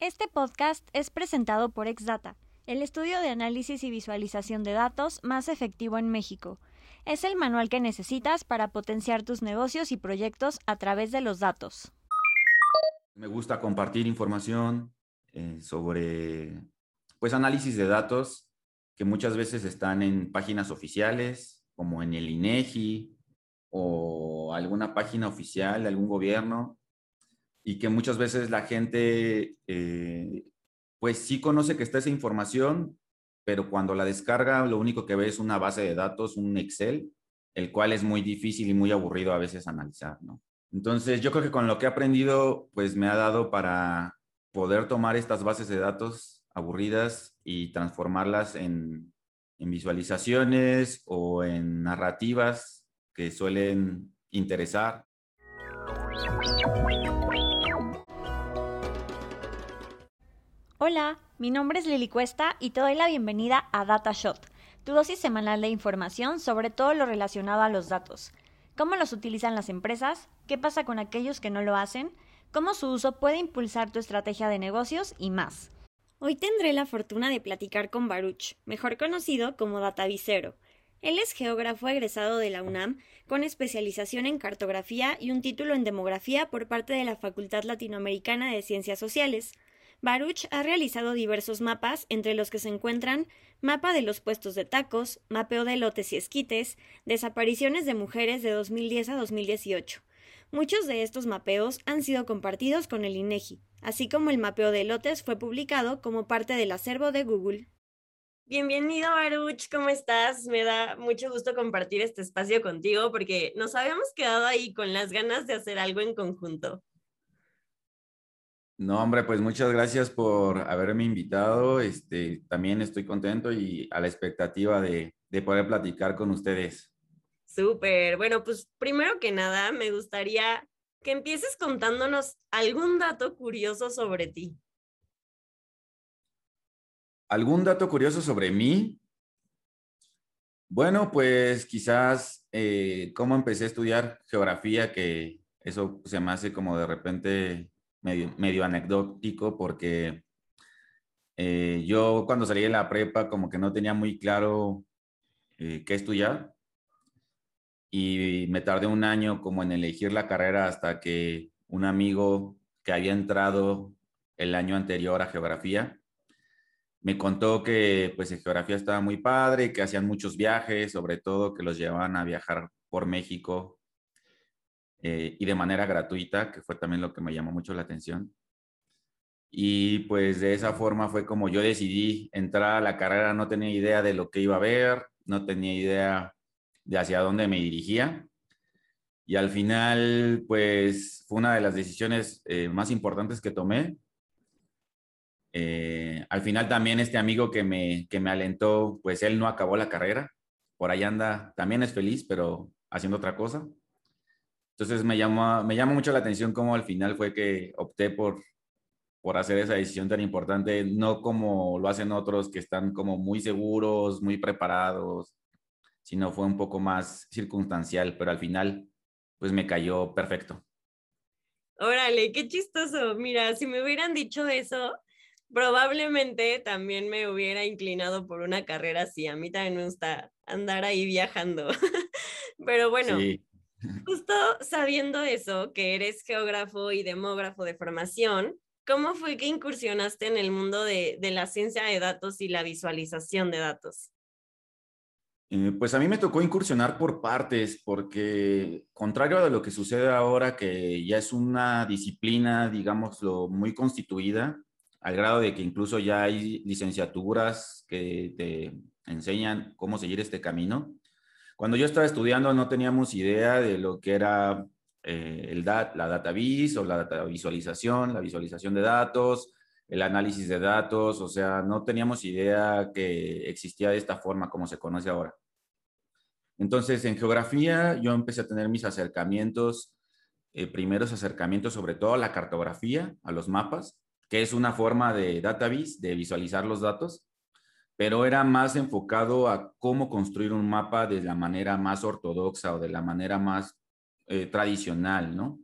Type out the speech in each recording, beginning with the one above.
Este podcast es presentado por Exdata, el estudio de análisis y visualización de datos más efectivo en México. Es el manual que necesitas para potenciar tus negocios y proyectos a través de los datos. Me gusta compartir información eh, sobre pues análisis de datos que muchas veces están en páginas oficiales, como en el INEGI o alguna página oficial de algún gobierno, y que muchas veces la gente, eh, pues sí conoce que está esa información, pero cuando la descarga lo único que ve es una base de datos, un Excel, el cual es muy difícil y muy aburrido a veces analizar, ¿no? Entonces yo creo que con lo que he aprendido, pues me ha dado para poder tomar estas bases de datos aburridas y transformarlas en, en visualizaciones o en narrativas que suelen interesar. Hola, mi nombre es Lili Cuesta y te doy la bienvenida a DataShot, tu dosis semanal de información sobre todo lo relacionado a los datos. ¿Cómo los utilizan las empresas? ¿Qué pasa con aquellos que no lo hacen? ¿Cómo su uso puede impulsar tu estrategia de negocios? Y más. Hoy tendré la fortuna de platicar con Baruch, mejor conocido como Datavicero. Él es geógrafo egresado de la UNAM, con especialización en cartografía y un título en demografía por parte de la Facultad Latinoamericana de Ciencias Sociales. Baruch ha realizado diversos mapas, entre los que se encuentran mapa de los puestos de tacos, mapeo de lotes y esquites, desapariciones de mujeres de 2010 a 2018. Muchos de estos mapeos han sido compartidos con el INEGI, así como el mapeo de lotes fue publicado como parte del acervo de Google. Bienvenido, Baruch, ¿cómo estás? Me da mucho gusto compartir este espacio contigo porque nos habíamos quedado ahí con las ganas de hacer algo en conjunto. No, hombre, pues muchas gracias por haberme invitado. Este, también estoy contento y a la expectativa de, de poder platicar con ustedes. Súper. Bueno, pues primero que nada, me gustaría que empieces contándonos algún dato curioso sobre ti. ¿Algún dato curioso sobre mí? Bueno, pues quizás eh, cómo empecé a estudiar geografía, que eso se me hace como de repente medio, anecdótico porque eh, yo cuando salí de la prepa como que no tenía muy claro eh, qué estudiar. Y me tardé un año como en elegir la carrera hasta que un amigo que había entrado el año anterior a geografía me contó que pues en geografía estaba muy padre, que hacían muchos viajes, sobre todo que los llevaban a viajar por México eh, y de manera gratuita, que fue también lo que me llamó mucho la atención. Y pues de esa forma fue como yo decidí entrar a la carrera, no tenía idea de lo que iba a ver, no tenía idea de hacia dónde me dirigía. Y al final, pues fue una de las decisiones eh, más importantes que tomé. Eh, al final también este amigo que me, que me alentó, pues él no acabó la carrera, por ahí anda, también es feliz, pero haciendo otra cosa. Entonces me llama, me llama mucho la atención cómo al final fue que opté por, por hacer esa decisión tan importante, no como lo hacen otros que están como muy seguros, muy preparados, sino fue un poco más circunstancial, pero al final pues me cayó perfecto. Órale, qué chistoso. Mira, si me hubieran dicho eso, probablemente también me hubiera inclinado por una carrera así. A mí también me gusta andar ahí viajando. Pero bueno, sí. Justo sabiendo eso, que eres geógrafo y demógrafo de formación, ¿cómo fue que incursionaste en el mundo de, la ciencia de datos y la visualización de datos? Eh, pues a mí me tocó incursionar por partes, porque contrario a lo que sucede ahora, que ya es una disciplina, digámoslo, muy constituida, al grado de que incluso ya hay licenciaturas que te enseñan cómo seguir este camino. Cuando yo estaba estudiando no teníamos idea de lo que era eh, el dat, la data vis o la data visualización, la visualización de datos, el análisis de datos, o sea, no teníamos idea que existía de esta forma como se conoce ahora. Entonces, en geografía yo empecé a tener mis acercamientos, eh, primeros acercamientos sobre todo a la cartografía, a los mapas, que es una forma de vis, de visualizar los datos pero era más enfocado a cómo construir un mapa de la manera más ortodoxa o de la manera más eh, tradicional, ¿no?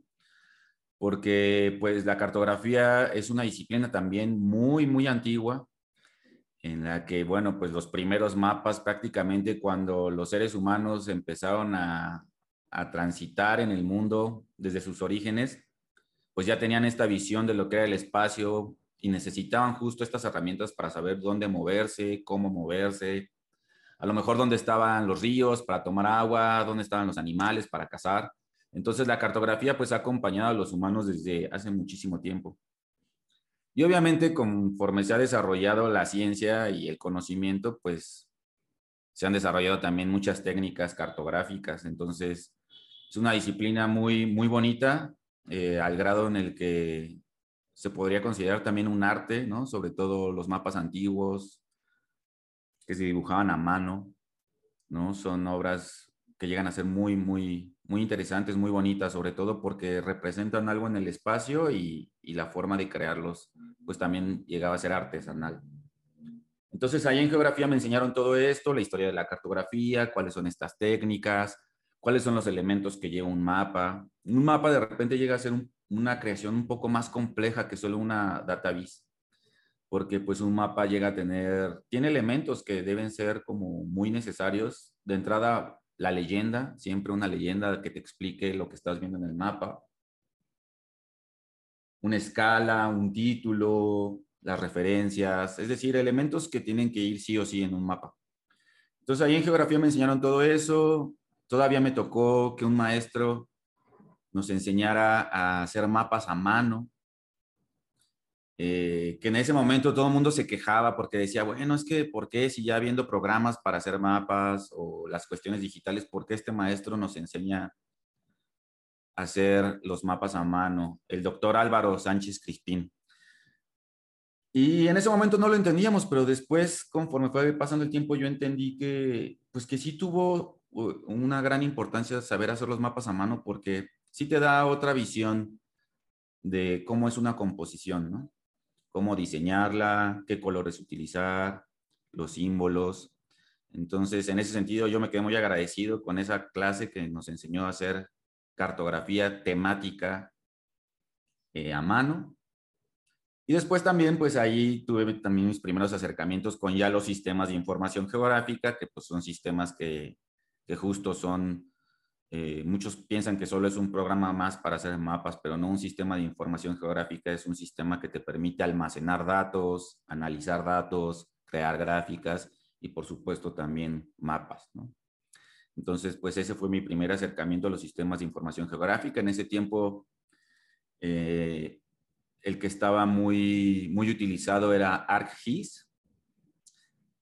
porque pues la cartografía es una disciplina también muy, muy antigua, en la que, bueno, pues los primeros mapas prácticamente cuando los seres humanos empezaron a, a transitar en el mundo desde sus orígenes, pues ya tenían esta visión de lo que era el espacio y necesitaban justo estas herramientas para saber dónde moverse, cómo moverse, a lo mejor dónde estaban los ríos para tomar agua, dónde estaban los animales para cazar. Entonces la cartografía pues ha acompañado a los humanos desde hace muchísimo tiempo. Y obviamente conforme se ha desarrollado la ciencia y el conocimiento, pues se han desarrollado también muchas técnicas cartográficas. Entonces es una disciplina muy, muy bonita, eh, al grado en el que se podría considerar también un arte, ¿no? Sobre todo los mapas antiguos que se dibujaban a mano, ¿no? Son obras que llegan a ser muy, muy, muy interesantes, muy bonitas, sobre todo porque representan algo en el espacio y, y la forma de crearlos, pues también llegaba a ser artesanal. Entonces ahí en geografía me enseñaron todo esto, la historia de la cartografía, cuáles son estas técnicas, cuáles son los elementos que lleva un mapa. Un mapa de repente llega a ser una creación un poco más compleja que solo una database, porque pues un mapa llega a tener, tiene elementos que deben ser como muy necesarios. De entrada, la leyenda, siempre una leyenda que te explique lo que estás viendo en el mapa. Una escala, un título, las referencias, es decir, elementos que tienen que ir sí o sí en un mapa. Entonces ahí en geografía me enseñaron todo eso. Todavía me tocó que un maestro nos enseñara a hacer mapas a mano. Eh, que en ese momento todo el mundo se quejaba porque decía, bueno, es que, ¿por qué si ya viendo programas para hacer mapas o las cuestiones digitales, ¿por qué este maestro nos enseña a hacer los mapas a mano? El doctor Álvaro Sánchez Crispín. Y en ese momento no lo entendíamos, pero después, conforme fue pasando el tiempo, yo entendí que, pues que sí tuvo una gran importancia saber hacer los mapas a mano porque sí te da otra visión de cómo es una composición, ¿no? Cómo diseñarla, qué colores utilizar, los símbolos. Entonces, en ese sentido, yo me quedé muy agradecido con esa clase que nos enseñó a hacer cartografía temática eh, a mano. Y después también, pues ahí tuve también mis primeros acercamientos con ya los sistemas de información geográfica, que pues son sistemas que, que justo son eh, muchos piensan que solo es un programa más para hacer mapas, pero no un sistema de información geográfica, es un sistema que te permite almacenar datos, analizar datos, crear gráficas y por supuesto también mapas. Entonces, pues ese fue mi primer acercamiento a los sistemas de información geográfica. En ese tiempo, eh, el que estaba muy, muy utilizado era ArcGIS,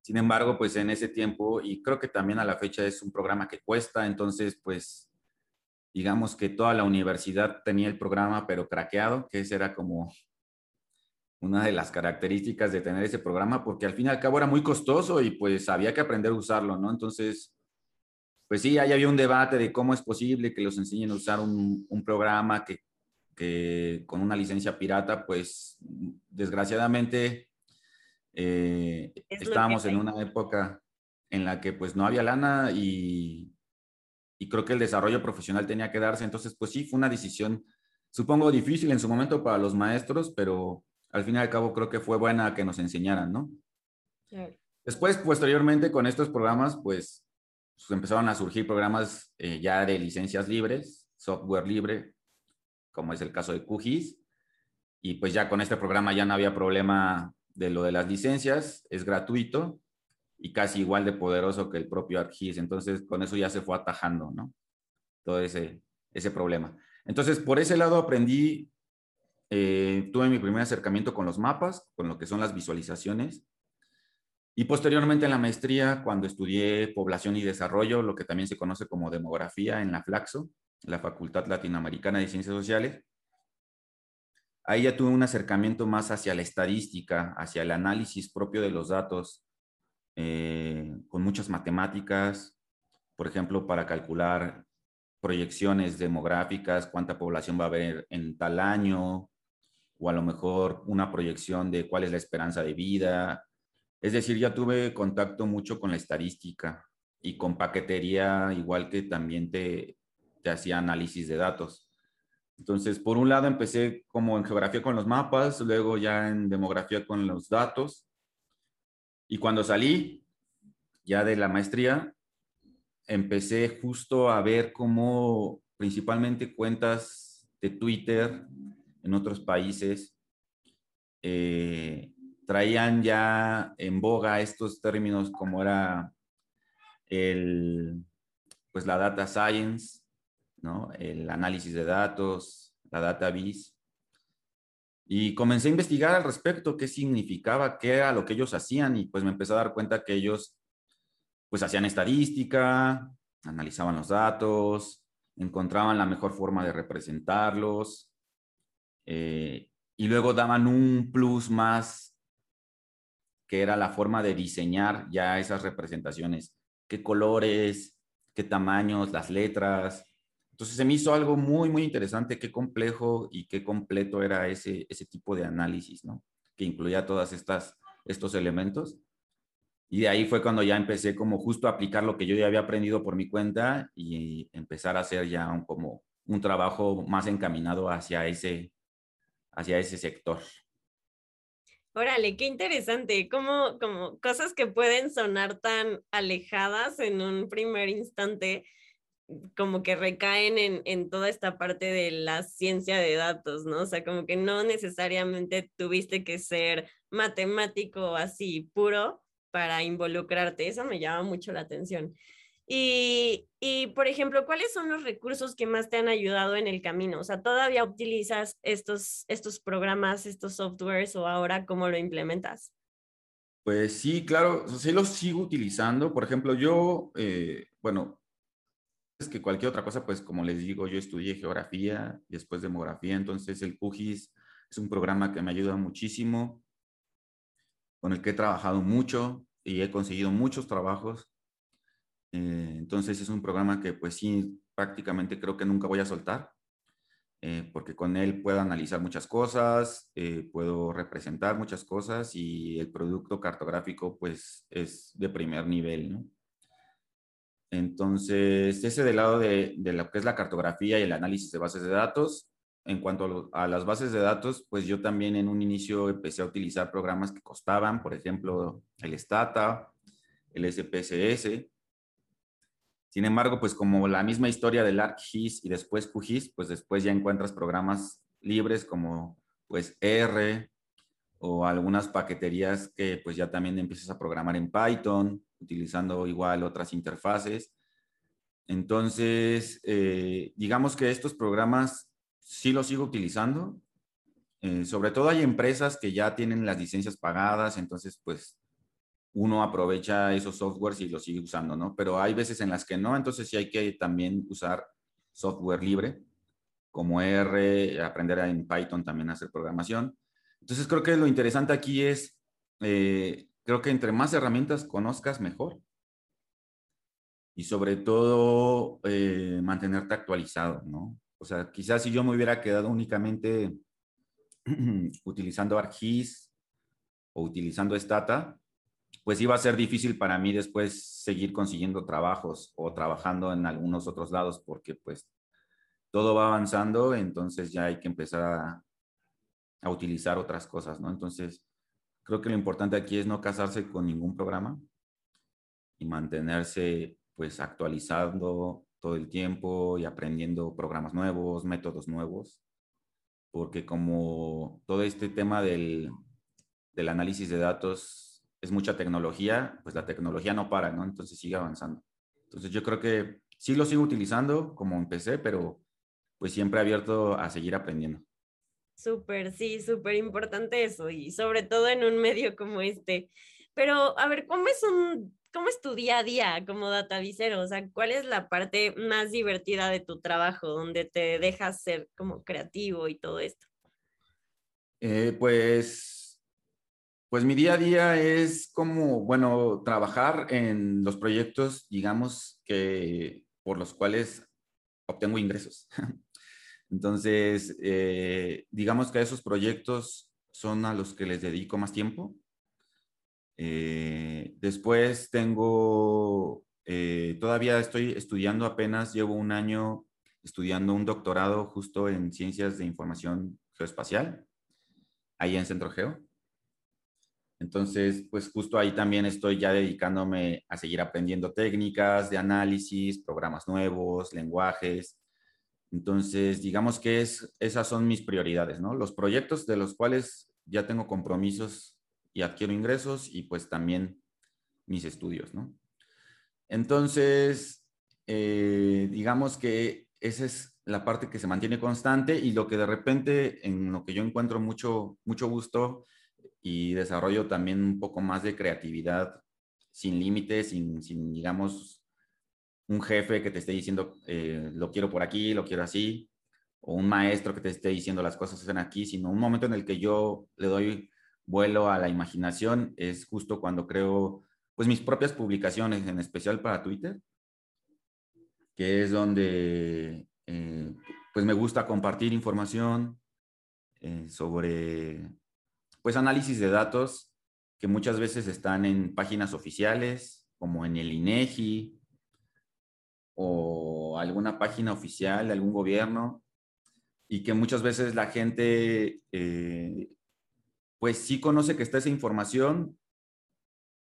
sin embargo, pues en ese tiempo, y creo que también a la fecha es un programa que cuesta, entonces pues digamos que toda la universidad tenía el programa pero craqueado, que esa era como una de las características de tener ese programa, porque al fin y al cabo era muy costoso y pues había que aprender a usarlo, ¿no? Entonces, pues sí, ahí había un debate de cómo es posible que los enseñen a usar un, un programa que, que con una licencia pirata, pues desgraciadamente eh, estábamos en una época en la que pues no había lana y, y, creo que el desarrollo profesional tenía que darse. Entonces, pues sí, fue una decisión, supongo, difícil en su momento para los maestros, pero al fin y al cabo creo que fue buena que nos enseñaran, ¿no? Después, posteriormente, con estos programas, pues, pues empezaron a surgir programas eh, ya de licencias libres, software libre, como es el caso de QGIS. Y pues ya con este programa ya no había problema de lo de las licencias, es gratuito y casi igual de poderoso que el propio ArcGIS. Entonces, con eso ya se fue atajando, ¿no? Todo ese, ese problema. Entonces, por ese lado aprendí, eh, tuve mi primer acercamiento con los mapas, con lo que son las visualizaciones. Y posteriormente en la maestría, cuando estudié población y desarrollo, lo que también se conoce como demografía en la Flaxo, la Facultad Latinoamericana de Ciencias Sociales, ahí ya tuve un acercamiento más hacia la estadística, hacia el análisis propio de los datos, eh, con muchas matemáticas, por ejemplo, para calcular proyecciones demográficas, cuánta población va a haber en tal año, o a lo mejor una proyección de cuál es la esperanza de vida. Es decir, ya tuve contacto mucho con la estadística y con paquetería, igual que también te, te hacía análisis de datos. Entonces, por un lado empecé como en geografía con los mapas, luego ya en demografía con los datos. Y cuando salí ya de la maestría, empecé justo a ver cómo principalmente cuentas de Twitter en otros países eh, traían ya en boga estos términos como era el, pues la data science, el análisis de datos, la database. Y comencé a investigar al respecto, qué significaba, qué era lo que ellos hacían y pues me empecé a dar cuenta que ellos pues hacían estadística, analizaban los datos, encontraban la mejor forma de representarlos eh, y luego daban un plus más que era la forma de diseñar ya esas representaciones, qué colores, qué tamaños, las letras, entonces se me hizo algo muy, muy interesante, qué complejo y qué completo era ese, ese tipo de análisis, ¿no? Que incluía todas estas, estos elementos. Y de ahí fue cuando ya empecé como justo a aplicar lo que yo ya había aprendido por mi cuenta y empezar a hacer ya un, como un trabajo más encaminado hacia ese, hacia ese sector. Órale, qué interesante, como, como cosas que pueden sonar tan alejadas en un primer instante, como que recaen en, en, toda esta parte de la ciencia de datos, ¿no? O sea, como que no necesariamente tuviste que ser matemático así puro para involucrarte. Eso me llama mucho la atención. Y, y, por ejemplo, ¿cuáles son los recursos que más te han ayudado en el camino? O sea, ¿todavía utilizas estos, estos programas, estos softwares o ahora cómo lo implementas? Pues sí, claro, sí los sigo utilizando. Por ejemplo, yo, eh, bueno, que cualquier otra cosa, pues como les digo, yo estudié geografía después demografía, entonces el QGIS es un programa que me ayuda muchísimo, con el que he trabajado mucho y he conseguido muchos trabajos. Eh, entonces es un programa que pues sí, prácticamente creo que nunca voy a soltar, eh, porque con él puedo analizar muchas cosas, eh, puedo representar muchas cosas y el producto cartográfico pues es de primer nivel, ¿no? Entonces, ese del lado de, lo que es la cartografía y el análisis de bases de datos. En cuanto a, las bases de datos, pues yo también en un inicio empecé a utilizar programas que costaban, por ejemplo, el Stata, el SPSS. Sin embargo, pues como la misma historia del ArcGIS y después QGIS, pues después ya encuentras programas libres como pues R o algunas paqueterías que pues ya también empiezas a programar en Python utilizando igual otras interfaces. Entonces, eh, digamos que estos programas sí los sigo utilizando. Eh, sobre todo hay empresas que ya tienen las licencias pagadas, entonces pues uno aprovecha esos softwares y los sigue usando, ¿no? Pero hay veces en las que no, entonces sí hay que también usar software libre, como R, aprender en Python también a hacer programación. Entonces creo que lo interesante aquí es eh, creo que entre más herramientas conozcas, mejor. Y sobre todo, eh, mantenerte actualizado, ¿no? O sea, quizás si yo me hubiera quedado únicamente utilizando ArcGIS o utilizando Stata, pues iba a ser difícil para mí después seguir consiguiendo trabajos o trabajando en algunos otros lados porque pues todo va avanzando, entonces ya hay que empezar a, a utilizar otras cosas, ¿no? Entonces, Creo que lo importante aquí es no casarse con ningún programa y mantenerse pues actualizando todo el tiempo y aprendiendo programas nuevos, métodos nuevos, porque como todo este tema del, del análisis de datos es mucha tecnología, pues la tecnología no para, ¿no? Entonces sigue avanzando. Entonces yo creo que sí lo sigo utilizando como empecé, pero pues siempre abierto a seguir aprendiendo. Súper, sí, súper importante eso y sobre todo en un medio como este. Pero a ver, ¿cómo es un, cómo es tu día a día como datavisero? O sea, ¿cuál es la parte más divertida de tu trabajo donde te dejas ser como creativo y todo esto? Eh, pues, pues mi día a día es como, bueno, trabajar en los proyectos, digamos, que por los cuales obtengo ingresos. Entonces, eh, digamos que esos proyectos son a los que les dedico más tiempo. Eh, después tengo, eh, todavía estoy estudiando apenas, llevo un año estudiando un doctorado justo en ciencias de información geoespacial, ahí en Centro Geo. Entonces, pues justo ahí también estoy ya dedicándome a seguir aprendiendo técnicas de análisis, programas nuevos, lenguajes. Entonces, digamos que es, esas son mis prioridades, ¿no? Los proyectos de los cuales ya tengo compromisos y adquiero ingresos y pues también mis estudios, ¿no? Entonces, eh, digamos que esa es la parte que se mantiene constante y lo que de repente en lo que yo encuentro mucho, mucho gusto y desarrollo también un poco más de creatividad sin límites, sin, sin, digamos, un jefe que te esté diciendo, eh, lo quiero por aquí, lo quiero así, o un maestro que te esté diciendo las cosas están aquí, sino un momento en el que yo le doy vuelo a la imaginación es justo cuando creo pues mis propias publicaciones, en especial para Twitter, que es donde eh, pues me gusta compartir información eh, sobre pues análisis de datos que muchas veces están en páginas oficiales, como en el INEGI o alguna página oficial de algún gobierno, y que muchas veces la gente eh, pues sí conoce que está esa información,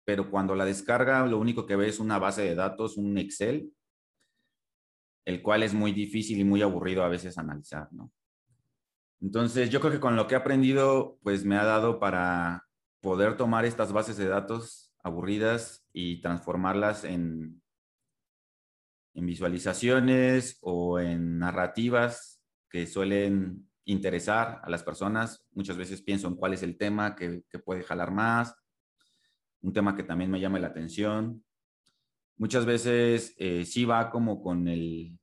pero cuando la descarga lo único que ve es una base de datos, un Excel, el cual es muy difícil y muy aburrido a veces analizar, ¿no? Entonces, yo creo que con lo que he aprendido, pues me ha dado para poder tomar estas bases de datos aburridas y transformarlas en, en visualizaciones o en narrativas que suelen interesar a las personas. Muchas veces pienso en cuál es el tema que, puede jalar más, un tema que también me llame la atención. Muchas veces eh, sí va como con, el,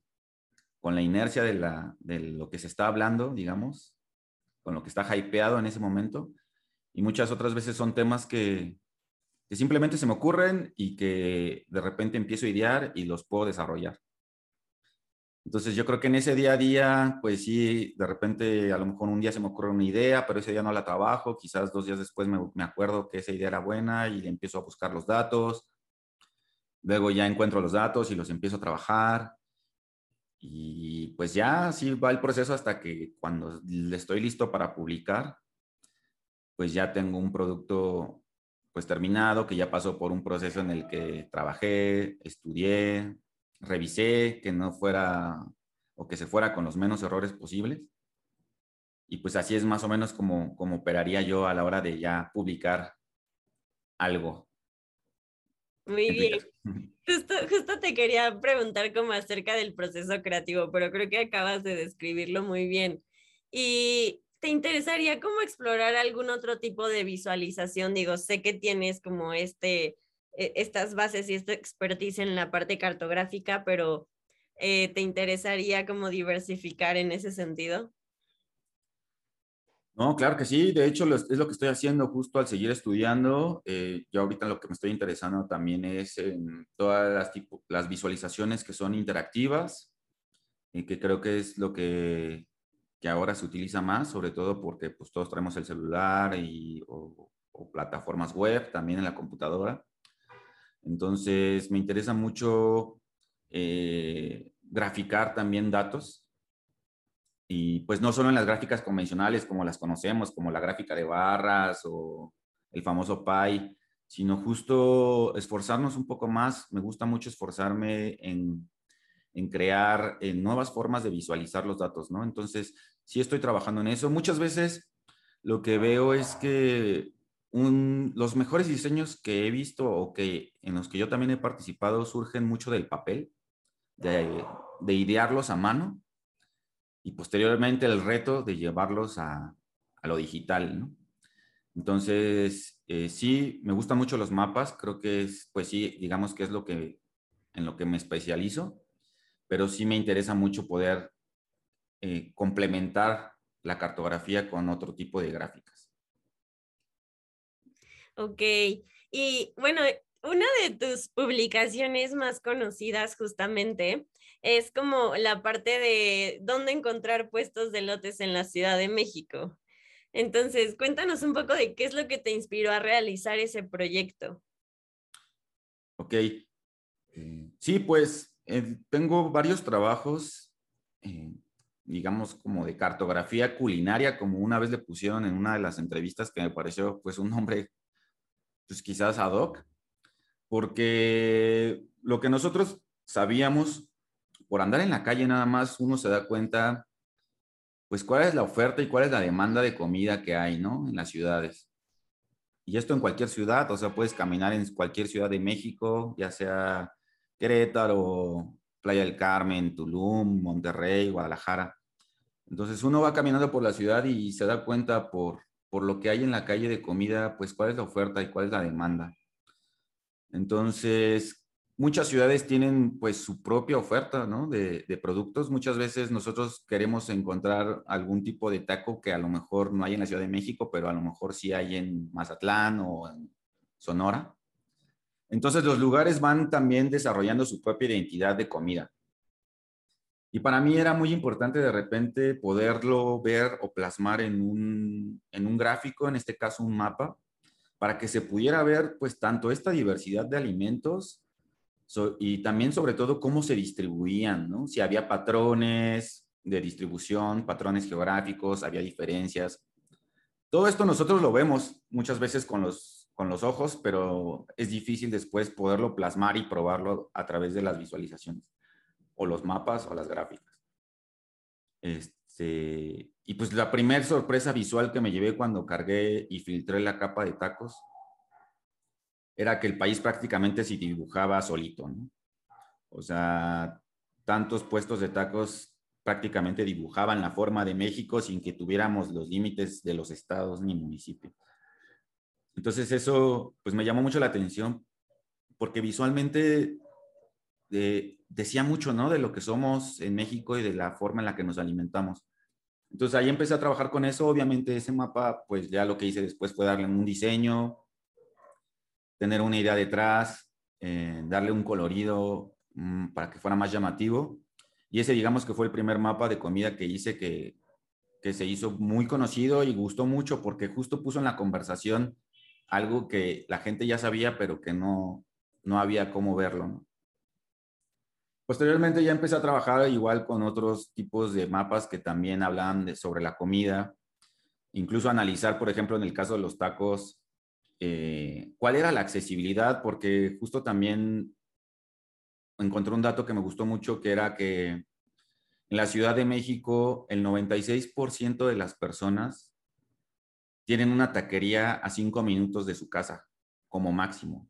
con la inercia de, la, de lo que se está hablando, digamos, con lo que está hypeado en ese momento. Y muchas otras veces son temas que, que simplemente se me ocurren y que de repente empiezo a idear y los puedo desarrollar. Entonces yo creo que en ese día a día, pues sí, de repente a lo mejor un día se me ocurre una idea, pero ese día no la trabajo, quizás dos días después me, me acuerdo que esa idea era buena y empiezo a buscar los datos, luego ya encuentro los datos y los empiezo a trabajar y pues ya así va el proceso hasta que cuando estoy listo para publicar, pues ya tengo un producto pues terminado, que ya pasó por un proceso en el que trabajé, estudié, revisé que no fuera o que se fuera con los menos errores posibles. Y pues así es más o menos como, como operaría yo a la hora de ya publicar algo. Muy bien. Justo, justo te quería preguntar como acerca del proceso creativo, pero creo que acabas de describirlo muy bien. ¿Y te interesaría como explorar algún otro tipo de visualización? Digo, sé que tienes como este e, estas bases y esta expertise en la parte cartográfica, pero eh, ¿te interesaría como diversificar en ese sentido? No, claro que sí. De hecho, es lo que estoy haciendo justo al seguir estudiando. Eh, yo ahorita lo que me estoy interesando también es en todas las, las visualizaciones que son interactivas y que creo que es lo que, que ahora se utiliza más, sobre todo porque pues, todos traemos el celular y, o, o plataformas web también en la computadora. Entonces, me interesa mucho eh, graficar también datos. Y pues no solo en las gráficas convencionales como las conocemos, como la gráfica de barras o el famoso PI, sino justo esforzarnos un poco más. Me gusta mucho esforzarme en, en crear nuevas formas de visualizar los datos, ¿no? Entonces, sí estoy trabajando en eso. Muchas veces lo que veo es que los mejores diseños que he visto o que en los que yo también he participado surgen mucho del papel, de, idearlos a mano y posteriormente el reto de llevarlos a, lo digital, Entonces, eh, sí, me gustan mucho los mapas, creo que es, pues sí, digamos que es lo que, en lo que me especializo, pero sí me interesa mucho poder eh, complementar la cartografía con otro tipo de gráficas. Ok, y bueno, una de tus publicaciones más conocidas justamente es como la parte de dónde encontrar puestos de lotes en la Ciudad de México. Entonces, cuéntanos un poco de qué es lo que te inspiró a realizar ese proyecto. Ok. Eh, sí, pues eh, tengo varios trabajos eh, digamos, como de cartografía culinaria, como una vez le pusieron en una de las entrevistas que me pareció pues un nombre, pues quizás ad hoc, porque lo que nosotros sabíamos, por andar en la calle nada más, uno se da cuenta, pues cuál es la oferta y cuál es la demanda de comida que hay, ¿no? En las ciudades. Y esto en cualquier ciudad, o sea, puedes caminar en cualquier ciudad de México, ya sea Querétaro, Playa del Carmen, Tulum, Monterrey, Guadalajara. Entonces uno va caminando por la ciudad y se da cuenta por, por lo que hay en la calle de comida, pues cuál es la oferta y cuál es la demanda. Entonces, muchas ciudades tienen pues su propia oferta ¿no? de, de, productos. Muchas veces nosotros queremos encontrar algún tipo de taco que a lo mejor no hay en la Ciudad de México, pero a lo mejor sí hay en Mazatlán o en Sonora. Entonces los lugares van también desarrollando su propia identidad de comida. Y para mí era muy importante de repente poderlo ver o plasmar en un, en un gráfico, en este caso un mapa, para que se pudiera ver pues tanto esta diversidad de alimentos y también sobre todo cómo se distribuían, ¿no? Si había patrones de distribución, patrones geográficos, había diferencias. Todo esto nosotros lo vemos muchas veces con los, con los ojos, pero es difícil después poderlo plasmar y probarlo a través de las visualizaciones o los mapas o las gráficas. Este, y pues la primera sorpresa visual que me llevé cuando cargué y filtré la capa de tacos era que el país prácticamente se dibujaba solito, ¿no? O sea, tantos puestos de tacos prácticamente dibujaban la forma de México sin que tuviéramos los límites de los estados ni municipios. Entonces eso pues me llamó mucho la atención porque visualmente eh, decía mucho, ¿no? De lo que somos en México y de la forma en la que nos alimentamos. Entonces ahí empecé a trabajar con eso. Obviamente ese mapa, pues ya lo que hice después fue darle un diseño, tener una idea detrás, eh, darle un colorido mm, para que fuera más llamativo. Y ese digamos que fue el primer mapa de comida que hice que, que se hizo muy conocido y gustó mucho porque justo puso en la conversación algo que la gente ya sabía, pero que no, no había cómo verlo. Posteriormente ya empecé a trabajar igual con otros tipos de mapas que también hablaban sobre la comida, incluso analizar, por ejemplo, en el caso de los tacos, eh, cuál era la accesibilidad, porque justo también encontré un dato que me gustó mucho, que era que en la Ciudad de México el 96% de las personas tienen una taquería a cinco minutos de su casa, como máximo.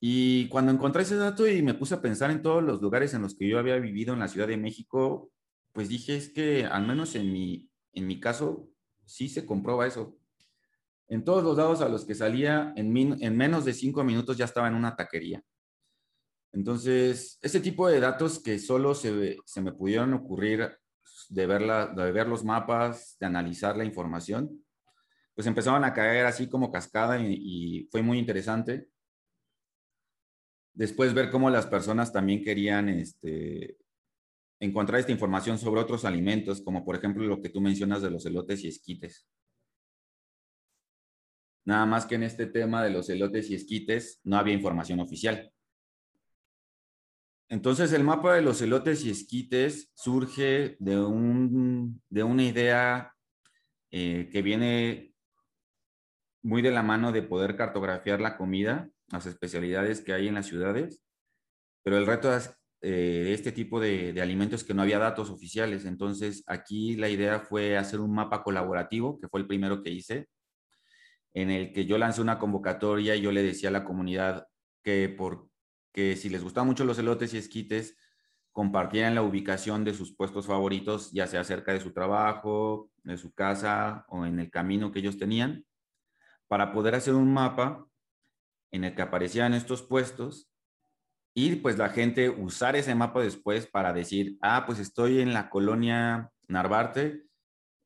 Y cuando encontré ese dato y me puse a pensar en todos los lugares en los que yo había vivido en la Ciudad de México, pues dije, es que al menos en mi, en mi caso, sí se comprueba eso. En todos los lados a los que salía, en, en menos de cinco minutos ya estaba en una taquería. Entonces, ese tipo de datos que solo se, se me pudieron ocurrir de ver, de ver los mapas, de analizar la información, pues empezaban a caer así como cascada y, y fue muy interesante después ver cómo las personas también querían este, encontrar esta información sobre otros alimentos, como por ejemplo lo que tú mencionas de los elotes y esquites. Nada más que en este tema de los elotes y esquites no había información oficial. Entonces el mapa de los elotes y esquites surge de, un, de una idea eh, que viene muy de la mano de poder cartografiar la comida las especialidades que hay en las ciudades, pero el reto es eh, este tipo de, de, alimentos que no había datos oficiales. Entonces, aquí la idea fue hacer un mapa colaborativo, que fue el primero que hice, en el que yo lancé una convocatoria y yo le decía a la comunidad que, por, que si les gustaban mucho los elotes y esquites, compartieran la ubicación de sus puestos favoritos, ya sea cerca de su trabajo, de su casa o en el camino que ellos tenían, para poder hacer un mapa en el que aparecían estos puestos y pues la gente usar ese mapa después para decir, ah, pues estoy en la colonia Narvarte,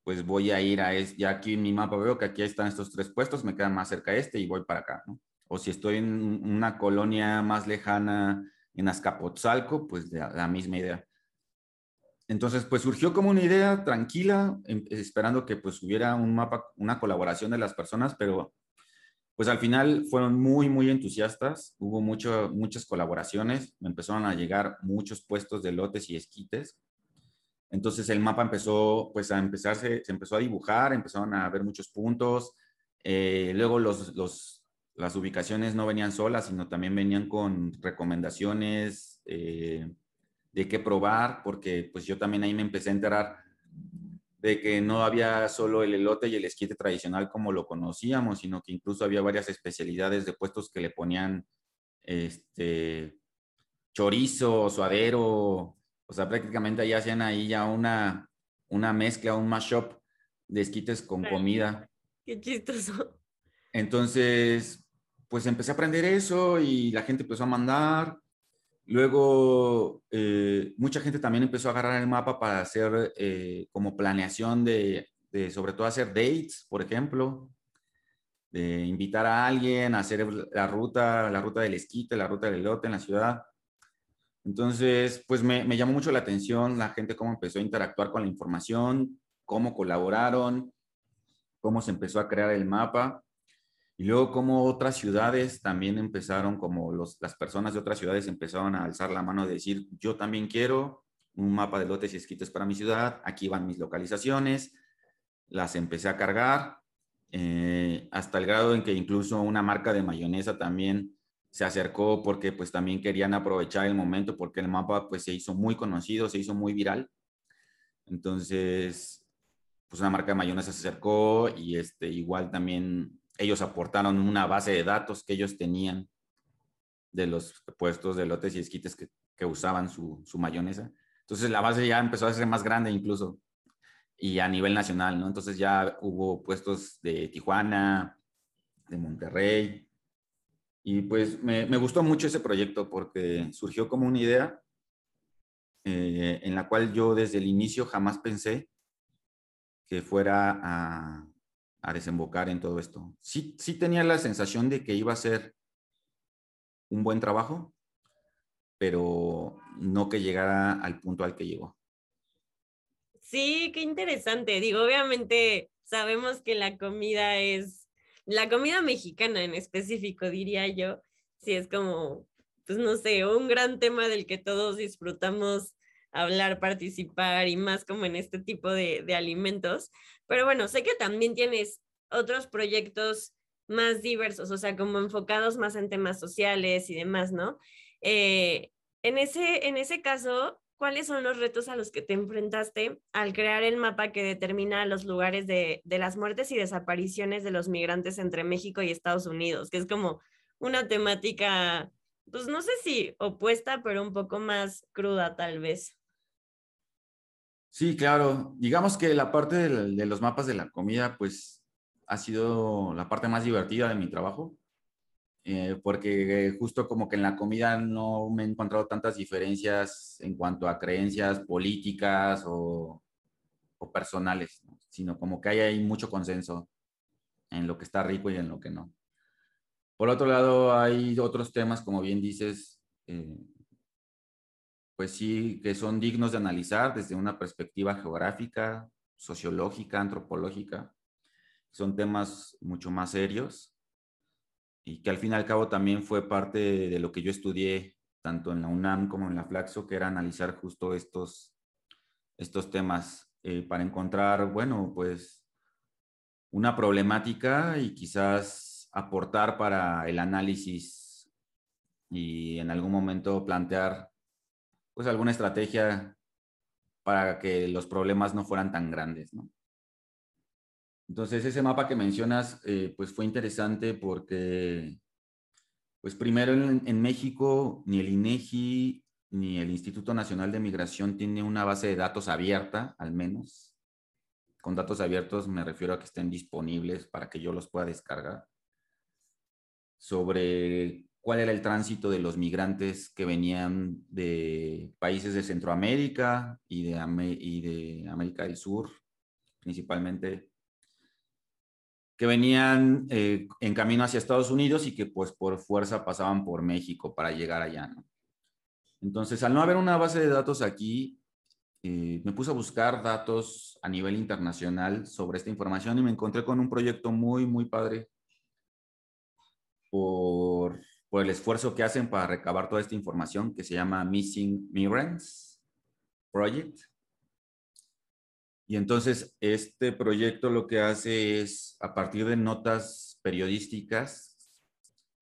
pues voy a ir a, es, ya aquí en mi mapa veo que aquí están estos tres puestos, me quedan más cerca este y voy para acá, ¿no? O si estoy en una colonia más lejana en Azcapotzalco, pues la, misma idea. Entonces, pues surgió como una idea tranquila, em, esperando que pues hubiera un mapa, una colaboración de las personas, pero pues al final fueron muy, muy entusiastas, hubo mucho, muchas colaboraciones, me empezaron a llegar muchos puestos de lotes y esquites, Entonces el mapa empezó pues a empezarse, se empezó a dibujar, empezaron a ver muchos puntos. Eh, luego los, los, las ubicaciones no venían solas, sino también venían con recomendaciones eh, de qué probar, porque pues yo también ahí me empecé a enterar de que no había solo el elote y el esquite tradicional como lo conocíamos, sino que incluso había varias especialidades de puestos que le ponían este chorizo, suadero, o sea, prácticamente ahí hacían ahí ya una, una mezcla, un mashup de esquites con comida. Qué chistoso. Entonces, pues empecé a aprender eso y la gente empezó a mandar Luego, eh, mucha gente también empezó a agarrar el mapa para hacer eh, como planeación de, sobre todo hacer dates, por ejemplo, de invitar a alguien a hacer la ruta, la ruta del esquite, la ruta del elote en la ciudad. Entonces, pues me, me llamó mucho la atención la gente cómo empezó a interactuar con la información, cómo colaboraron, cómo se empezó a crear el mapa. Y luego como otras ciudades también empezaron, como los, las personas de otras ciudades empezaron a alzar la mano y decir, yo también quiero un mapa de lotes y esquites para mi ciudad, aquí van mis localizaciones, las empecé a cargar, eh, hasta el grado en que incluso una marca de mayonesa también se acercó porque pues también querían aprovechar el momento porque el mapa pues se hizo muy conocido, se hizo muy viral. Entonces, pues una marca de mayonesa se acercó y este igual también ellos aportaron una base de datos que ellos tenían de los puestos de lotes y esquites que, usaban su, mayonesa. Entonces la base ya empezó a ser más grande incluso y a nivel nacional, ¿no? Entonces ya hubo puestos de Tijuana, de Monterrey. Y pues me, gustó mucho ese proyecto porque surgió como una idea eh, en la cual yo desde el inicio jamás pensé que fuera a, a desembocar en todo esto. Sí, sí tenía la sensación de que iba a ser un buen trabajo, pero no que llegara al punto al que llegó. Sí, qué interesante. Digo, obviamente sabemos que la comida es, la comida mexicana en específico, diría yo, sí es como, pues no sé, un gran tema del que todos disfrutamos hablar, participar y más como en este tipo de, de alimentos. Pero bueno, sé que también tienes otros proyectos más diversos, o sea, como enfocados más en temas sociales y demás, ¿no? Eh, en, ese, en ese caso, ¿cuáles son los retos a los que te enfrentaste al crear el mapa que determina los lugares de, de las muertes y desapariciones de los migrantes entre México y Estados Unidos? Que es como una temática, pues no sé si opuesta, pero un poco más cruda tal vez. Sí, claro. Digamos que la parte de, los mapas de la comida, pues ha sido la parte más divertida de mi trabajo, eh, porque justo como que en la comida no me he encontrado tantas diferencias en cuanto a creencias políticas o, personales, sino como que hay, hay mucho consenso en lo que está rico y en lo que no. Por otro lado, hay otros temas, como bien dices, eh, pues sí, que son dignos de analizar desde una perspectiva geográfica, sociológica, antropológica. Son temas mucho más serios y que al fin y al cabo también fue parte de lo que yo estudié tanto en la UNAM como en la Flaxo, que era analizar justo estos, estos temas eh, para encontrar, bueno, pues una problemática y quizás aportar para el análisis y en algún momento plantear pues alguna estrategia para que los problemas no fueran tan grandes, ¿no? Entonces, ese mapa que mencionas, eh, pues fue interesante porque, pues primero en, México, ni el INEGI ni el Instituto Nacional de Migración tiene una base de datos abierta, al menos. Con datos abiertos me refiero a que estén disponibles para que yo los pueda descargar. Sobre cuál era el tránsito de los migrantes que venían de países de Centroamérica y de, América del Sur, principalmente, que venían eh, en camino hacia Estados Unidos y que pues por fuerza pasaban por México para llegar allá. Entonces, al no haber una base de datos aquí, eh, me puse a buscar datos a nivel internacional sobre esta información y me encontré con un proyecto muy, muy padre por por el esfuerzo que hacen para recabar toda esta información que se llama Missing Migrants Project. Y entonces este proyecto lo que hace es, a partir de notas periodísticas,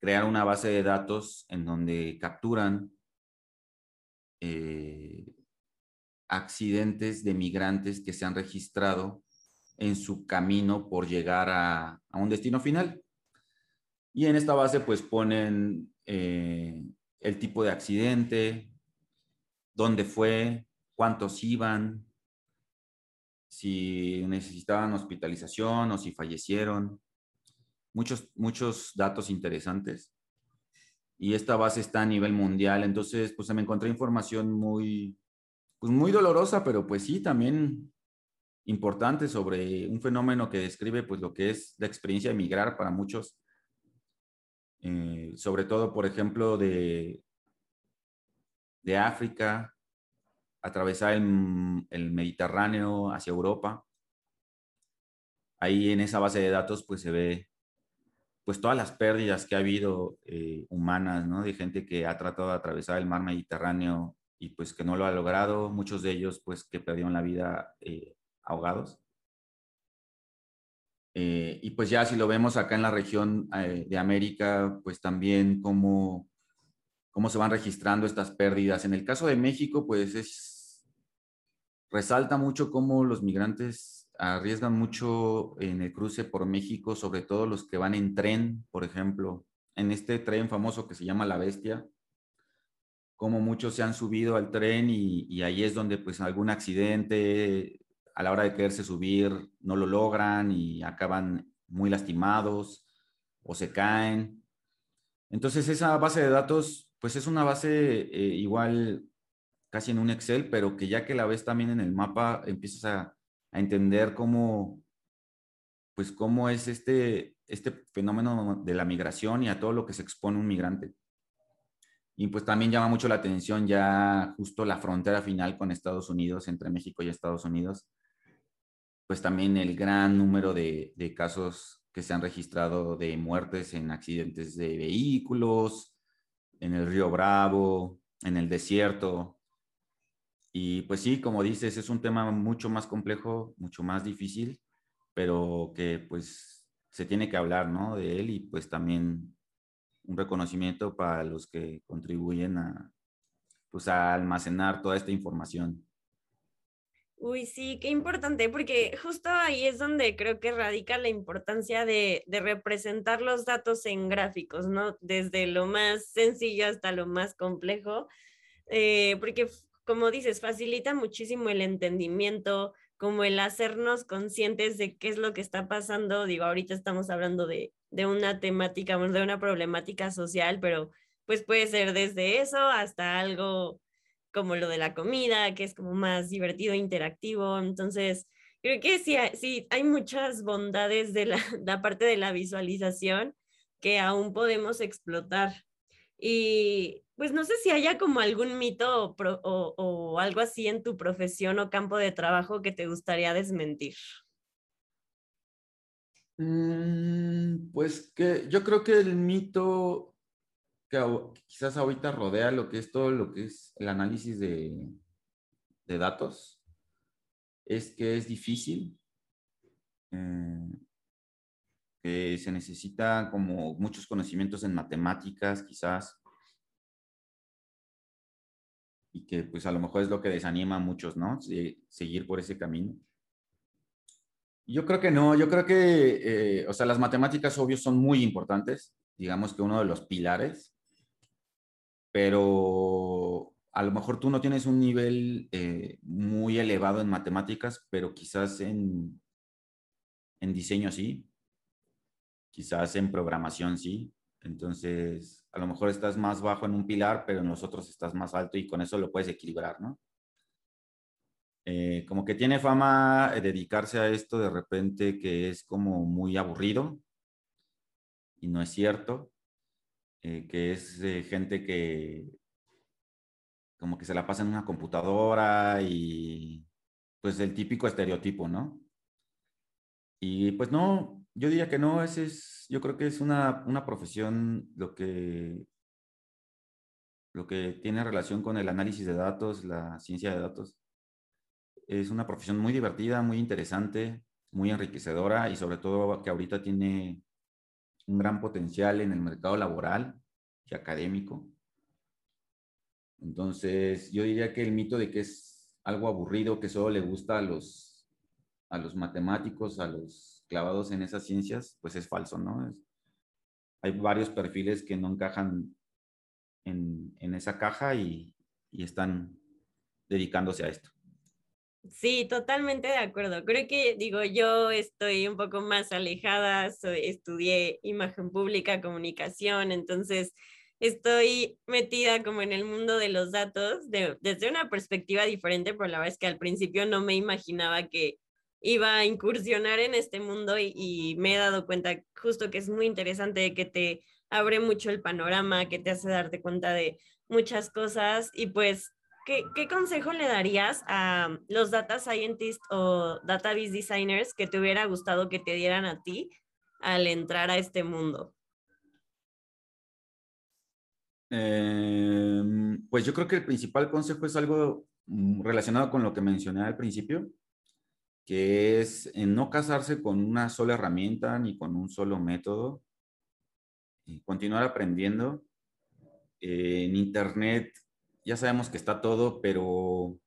crear una base de datos en donde capturan eh, accidentes de migrantes que se han registrado en su camino por llegar a, un destino final. Y en esta base pues ponen eh, el tipo de accidente, dónde fue, cuántos iban, si necesitaban hospitalización o si fallecieron. Muchos, muchos datos interesantes. Y esta base está a nivel mundial, entonces pues me encontré información muy, pues muy dolorosa, pero pues sí, también importante sobre un fenómeno que describe pues lo que es la experiencia de migrar para muchos, eh, sobre todo, por ejemplo, de, de África, atravesar el, Mediterráneo hacia Europa. Ahí en esa base de datos pues se ve pues todas las pérdidas que ha habido eh, humanas, ¿no? De gente que ha tratado de atravesar el mar Mediterráneo y pues que no lo ha logrado, muchos de ellos pues que perdieron la vida eh, ahogados. Eh, y pues ya si lo vemos acá en la región eh, de América, pues también cómo, cómo se van registrando estas pérdidas. En el caso de México, pues es, resalta mucho cómo los migrantes arriesgan mucho en el cruce por México, sobre todo los que van en tren, por ejemplo, en este tren famoso que se llama La Bestia, como muchos se han subido al tren y, y ahí es donde pues algún accidente, a la hora de quererse subir no lo logran y acaban muy lastimados o se caen. Entonces esa base de datos, pues es una base eh, igual casi en un Excel, pero que ya que la ves también en el mapa, empiezas a, entender cómo, pues cómo es este, este fenómeno de la migración y a todo lo que se expone un migrante. Y pues también llama mucho la atención ya justo la frontera final con Estados Unidos, entre México y Estados Unidos, pues también el gran número de, casos que se han registrado de muertes en accidentes de vehículos, en el río Bravo, en el desierto. Y pues sí, como dices, es un tema mucho más complejo, mucho más difícil, pero que pues se tiene que hablar, ¿no? De él y pues también un reconocimiento para los que contribuyen a, pues, a almacenar toda esta información. Uy, sí, qué importante, porque justo ahí es donde creo que radica la importancia de, representar los datos en gráficos, ¿no? Desde lo más sencillo hasta lo más complejo, eh, porque como dices, facilita muchísimo el entendimiento, como el hacernos conscientes de qué es lo que está pasando. Digo, ahorita estamos hablando de, de una temática, de una problemática social, pero pues puede ser desde eso hasta algo como lo de la comida, que es como más divertido, interactivo. Entonces, creo que sí, sí hay muchas bondades de la, parte de la visualización que aún podemos explotar. Y pues no sé si haya como algún mito o, o, algo así en tu profesión o campo de trabajo que te gustaría desmentir. Mm, pues que yo creo que el mito que quizás ahorita rodea lo que es todo lo que es el análisis de, datos, es que es difícil, eh, que se necesita como muchos conocimientos en matemáticas quizás, y que pues a lo mejor es lo que desanima a muchos, ¿no? seguir por ese camino. Yo creo que no, yo creo que, eh, o sea, las matemáticas obvios son muy importantes, digamos que uno de los pilares, pero a lo mejor tú no tienes un nivel eh, muy elevado en matemáticas, pero quizás en, en diseño sí, quizás en programación sí. Entonces, a lo mejor estás más bajo en un pilar, pero en los otros estás más alto y con eso lo puedes equilibrar, ¿no? Eh, como que tiene fama dedicarse a esto de repente que es como muy aburrido y no es cierto. Eh, que es gente que como que se la pasa en una computadora y pues el típico estereotipo, ¿no? Y pues no, yo diría que no, ese es, yo creo que es una, una profesión lo que, lo que tiene relación con el análisis de datos, la ciencia de datos. es una profesión muy divertida, muy interesante, muy enriquecedora y sobre todo que ahorita tiene un gran potencial en el mercado laboral y académico. Entonces, yo diría que el mito de que es algo aburrido, que solo le gusta a los, a los matemáticos, a los clavados en esas ciencias, pues es falso, ¿no? hay varios perfiles que no encajan en, en esa caja y, y están dedicándose a esto. Sí, totalmente de acuerdo. Creo que, digo, yo estoy un poco más alejada, estudié imagen pública, comunicación, entonces estoy metida como en el mundo de los datos desde una perspectiva diferente, pero la verdad es que al principio no me imaginaba que iba a incursionar en este mundo y, y me he dado cuenta justo que es muy interesante, que te abre mucho el panorama, que te hace darte cuenta de muchas cosas y pues ¿Qué, consejo le darías a los data scientists o database designers que te hubiera gustado que te dieran a ti al entrar a este mundo? Em, pues yo creo que el principal consejo es algo mm, relacionado con lo que mencioné al principio, que es no casarse con una sola herramienta ni con un solo método, y continuar aprendiendo. en Internet ya sabemos que está todo, pero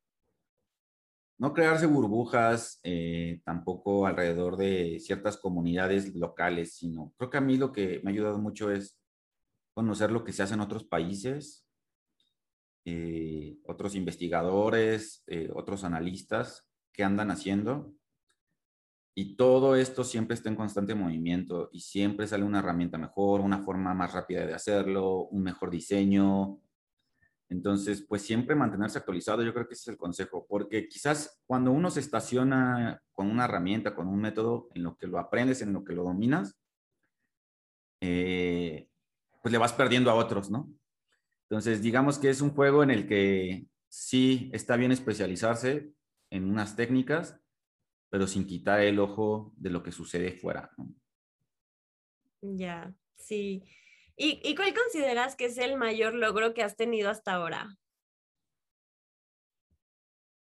no crearse burbujas eh, tampoco alrededor de ciertas comunidades locales, sino creo que a mí lo que me ha ayudado mucho es conocer lo que se hace en otros países, eh, otros investigadores, eh, otros analistas que andan haciendo. Y todo esto siempre está en constante movimiento y siempre sale una herramienta mejor, una forma más rápida de hacerlo, un mejor diseño, entonces, pues siempre mantenerse actualizado, yo creo que ese es el consejo, porque quizás cuando uno se estaciona con una herramienta, con un método, en lo que lo aprendes, en lo que lo dominas, eh, pues le vas perdiendo a otros, ¿no? Entonces, digamos que es un juego en el que sí está bien especializarse en unas técnicas, pero sin quitar el ojo de lo que sucede fuera. Ya, sí. ¿Y, cuál consideras que es el mayor logro que has tenido hasta ahora?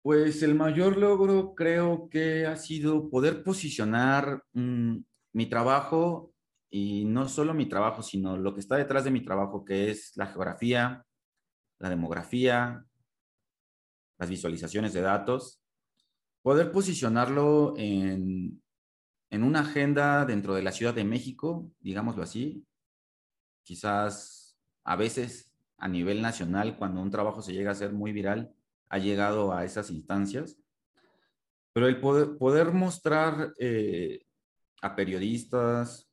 Pues el mayor logro creo que ha sido poder posicionar mm, mi trabajo y no solo mi trabajo, sino lo que está detrás de mi trabajo, que es la geografía, la demografía, las visualizaciones de datos, poder posicionarlo en, en una agenda dentro de la Ciudad de México, digámoslo así, quizás a veces a nivel nacional, cuando un trabajo se llega a ser muy viral, ha llegado a esas instancias. Pero el poder, mostrar eh, a periodistas,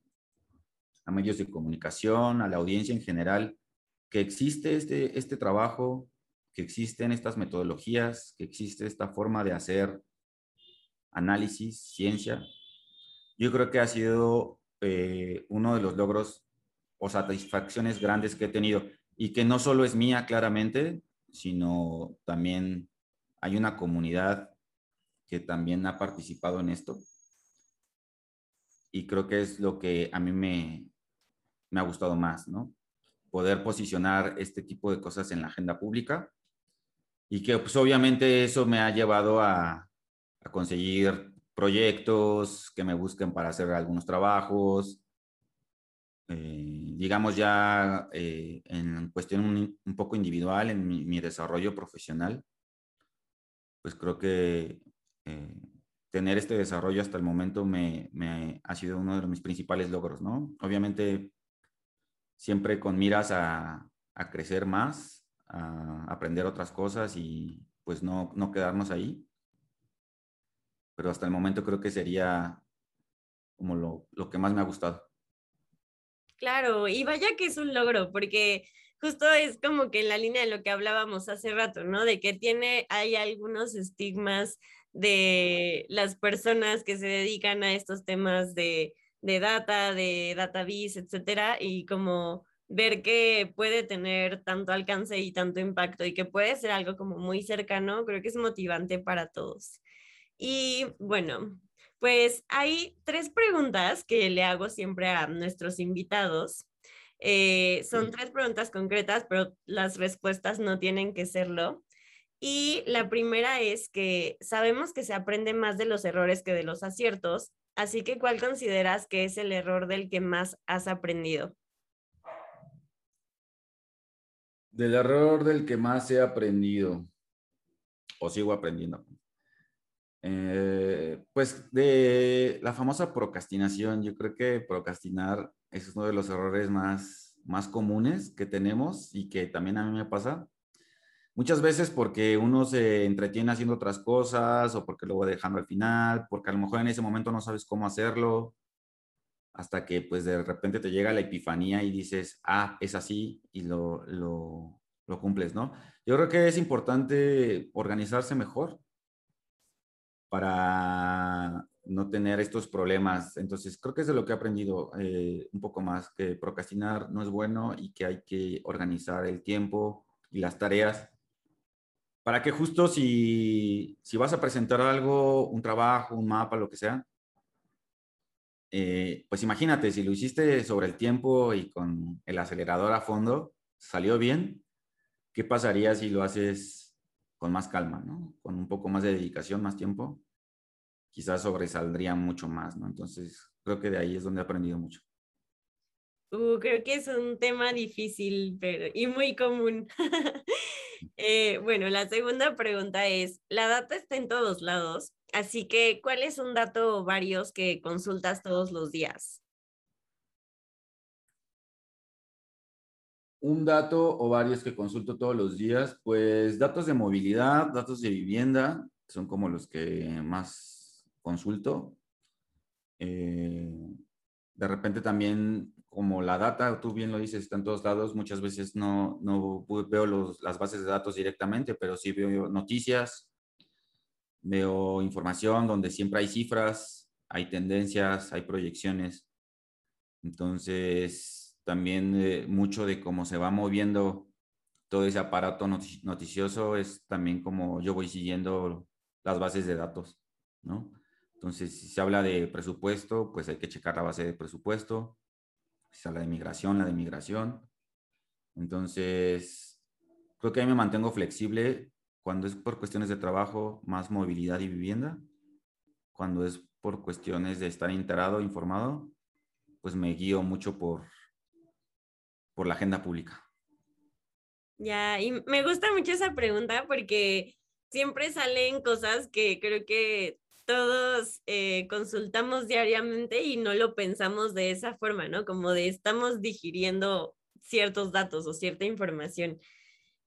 a medios de comunicación, a la audiencia en general, que existe este, este trabajo, que existen estas metodologías, que existe esta forma de hacer análisis, ciencia, yo creo que ha sido eh, uno de los logros o satisfacciones grandes que he tenido y que no solo es mía claramente, sino también hay una comunidad que también ha participado en esto. Y creo que es lo que a mí me, me ha gustado más, ¿no? Poder posicionar este tipo de cosas en la agenda pública y que pues obviamente eso me ha llevado a, a conseguir proyectos que me busquen para hacer algunos trabajos, eh, digamos ya eh, en cuestión un, poco individual, en mi, desarrollo profesional, pues creo que eh, tener este desarrollo hasta el momento me, me, ha sido uno de mis principales logros, ¿no? Obviamente siempre con miras a, a crecer más, a aprender otras cosas y pues no, no quedarnos ahí. Pero hasta el momento creo que sería como lo, lo que más me ha gustado. Claro, y vaya que es un logro, porque justo es como que en la línea de lo que hablábamos hace rato, ¿no? De que tiene, hay algunos estigmas de las personas que se dedican a estos temas de, de data, de database, etcétera, y como ver que puede tener tanto alcance y tanto impacto y que puede ser algo como muy cercano, creo que es motivante para todos. Y bueno, pues hay tres preguntas que le hago siempre a nuestros invitados. Eh, son tres preguntas concretas, pero las respuestas no tienen que serlo. Y la primera es que sabemos que se aprende más de los errores que de los aciertos, así que ¿cuál consideras que es el error del que más has aprendido? Del error del que más he aprendido o sigo aprendiendo. Eh, pues de la famosa procrastinación, yo creo que procrastinar es uno de los errores más, más comunes que tenemos y que también a mí me pasa. Muchas veces porque uno se entretiene haciendo otras cosas o porque lo va dejando al final, porque a lo mejor en ese momento no sabes cómo hacerlo, hasta que pues de repente te llega la epifanía y dices, ah, es así y lo, lo, lo cumples, ¿no? Yo creo que es importante organizarse mejor para no tener estos problemas. Entonces, creo que es de lo que he aprendido eh, un poco más, que procrastinar no es bueno y que hay que organizar el tiempo y las tareas para que justo si, si vas a presentar algo, un trabajo, un mapa, lo que sea, eh, pues imagínate, si lo hiciste sobre el tiempo y con el acelerador a fondo, salió bien, ¿qué pasaría si lo haces con más calma, ¿no? con un poco más de dedicación, más tiempo? Quizás sobresaldría mucho más, ¿no? Entonces, creo que de ahí es donde he aprendido mucho. Uh, creo que es un tema difícil pero, y muy común. Eh, bueno, la segunda pregunta es, la data está en todos lados, así que ¿cuál es un dato o varios que consultas todos los días? Un dato o varios que consulto todos los días, pues datos de movilidad, datos de vivienda, son como los que más consulto. Eh, de repente también como la data, tú bien lo dices, está en todos lados, muchas veces no, no veo los, las bases de datos directamente, pero sí veo noticias, veo información donde siempre hay cifras, hay tendencias, hay proyecciones. Entonces, también eh, mucho de cómo se va moviendo todo ese aparato noticioso es también como yo voy siguiendo las bases de datos, ¿no? Entonces, si se habla de presupuesto, pues hay que checar la base de presupuesto sea la de migración, la de migración. Entonces, creo que ahí me mantengo flexible cuando es por cuestiones de trabajo, más movilidad y vivienda. Cuando es por cuestiones de estar enterado, informado, pues me guío mucho por, por la agenda pública. Ya, y me gusta mucho esa pregunta porque siempre salen cosas que creo que todos eh, consultamos diariamente y no lo pensamos de esa forma, ¿no? Como de estamos digiriendo ciertos datos o cierta información.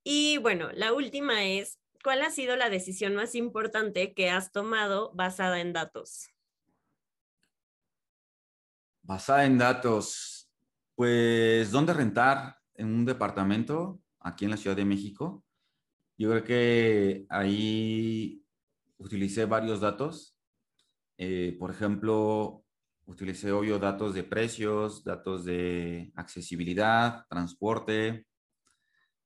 Y bueno, la última es, ¿cuál ha sido la decisión más importante que has tomado basada en datos? Basada en datos, pues, ¿dónde rentar? En un departamento aquí en la Ciudad de México. Yo creo que ahí utilicé varios datos. Eh, por ejemplo, utilicé obvio datos de precios, datos de accesibilidad, transporte,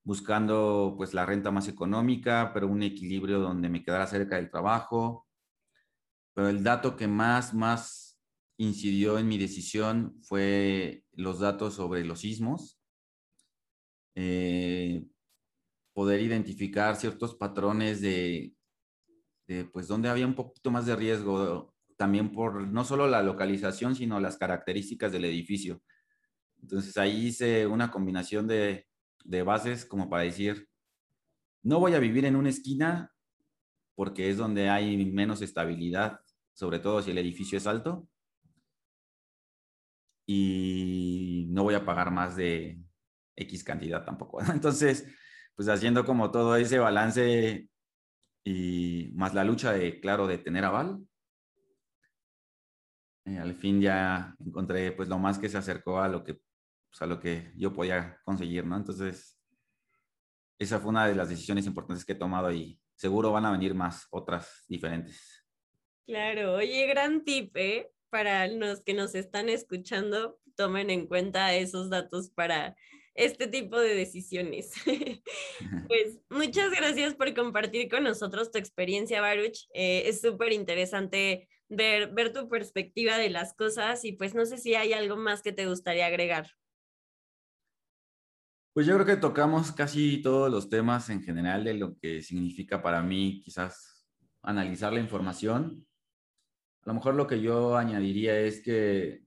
buscando pues la renta más económica, pero un equilibrio donde me quedara cerca del trabajo. Pero el dato que más, más incidió en mi decisión fue los datos sobre los sismos. Eh, poder identificar ciertos patrones de pues donde había un poquito más de riesgo, también por no solo la localización, sino las características del edificio. Entonces ahí hice una combinación de, de bases como para decir, no voy a vivir en una esquina porque es donde hay menos estabilidad, sobre todo si el edificio es alto. Y no voy a pagar más de X cantidad tampoco. Entonces, pues haciendo como todo ese balance y más la lucha de, claro, de tener aval. Eh, al fin ya encontré pues lo más que se acercó a lo que, pues, a lo que yo podía conseguir, ¿no? Entonces, esa fue una de las decisiones importantes que he tomado y seguro van a venir más, otras diferentes. Claro, oye, gran tip, ¿eh? Para los que nos están escuchando, tomen en cuenta esos datos para este tipo de decisiones. pues muchas gracias por compartir con nosotros tu experiencia, Baruch. Eh, es súper interesante ver, ver tu perspectiva de las cosas y pues no sé si hay algo más que te gustaría agregar. Pues yo creo que tocamos casi todos los temas en general de lo que significa para mí quizás analizar la información. A lo mejor lo que yo añadiría es que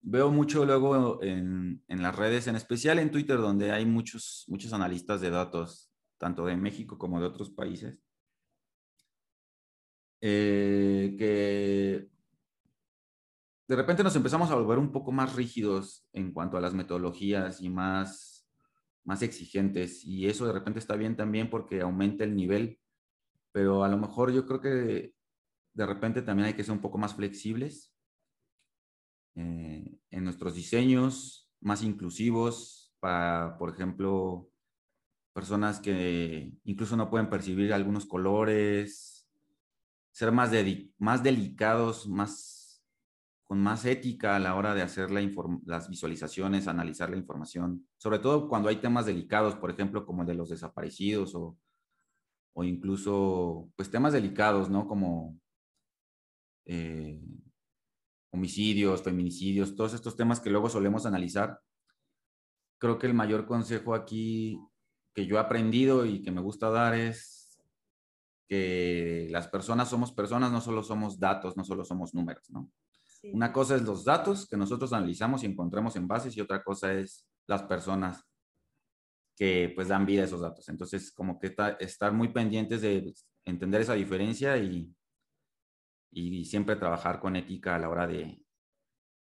veo mucho luego en, en, las redes, en especial en Twitter, donde hay muchos, muchos analistas de datos, tanto de México como de otros países, eh, que de repente nos empezamos a volver un poco más rígidos en cuanto a las metodologías y más, más exigentes. Y eso de repente está bien también porque aumenta el nivel, pero a lo mejor yo creo que de repente también hay que ser un poco más flexibles eh, en nuestros diseños, más inclusivos para, por ejemplo, personas que incluso no pueden percibir algunos colores, ser más, más delicados, más, con más ética a la hora de hacer las visualizaciones, analizar la información, sobre todo cuando hay temas delicados, por ejemplo, como el de los desaparecidos o, o incluso, pues temas delicados, ¿no? Como eh, homicidios, feminicidios, todos estos temas que luego solemos analizar. Creo que el mayor consejo aquí que yo he aprendido y que me gusta dar es que las personas somos personas, no solo somos datos, no solo somos números, ¿no? Una cosa es los datos que nosotros analizamos y encontramos en bases y otra cosa es las personas que pues dan vida a esos datos. Entonces, como que estar muy pendientes de entender esa diferencia y, y siempre trabajar con ética a la hora de,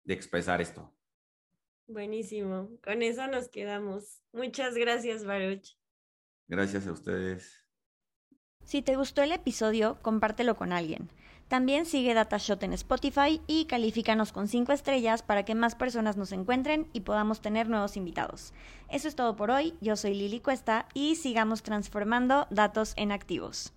de expresar esto. Buenísimo, con eso nos quedamos. Muchas gracias, Baruch. Gracias a ustedes. Si te gustó el episodio, compártelo con alguien. También sigue Datashot en Spotify y califícanos con 5 estrellas para que más personas nos encuentren y podamos tener nuevos invitados. Eso es todo por hoy. Yo soy Lili Cuesta y sigamos transformando datos en activos.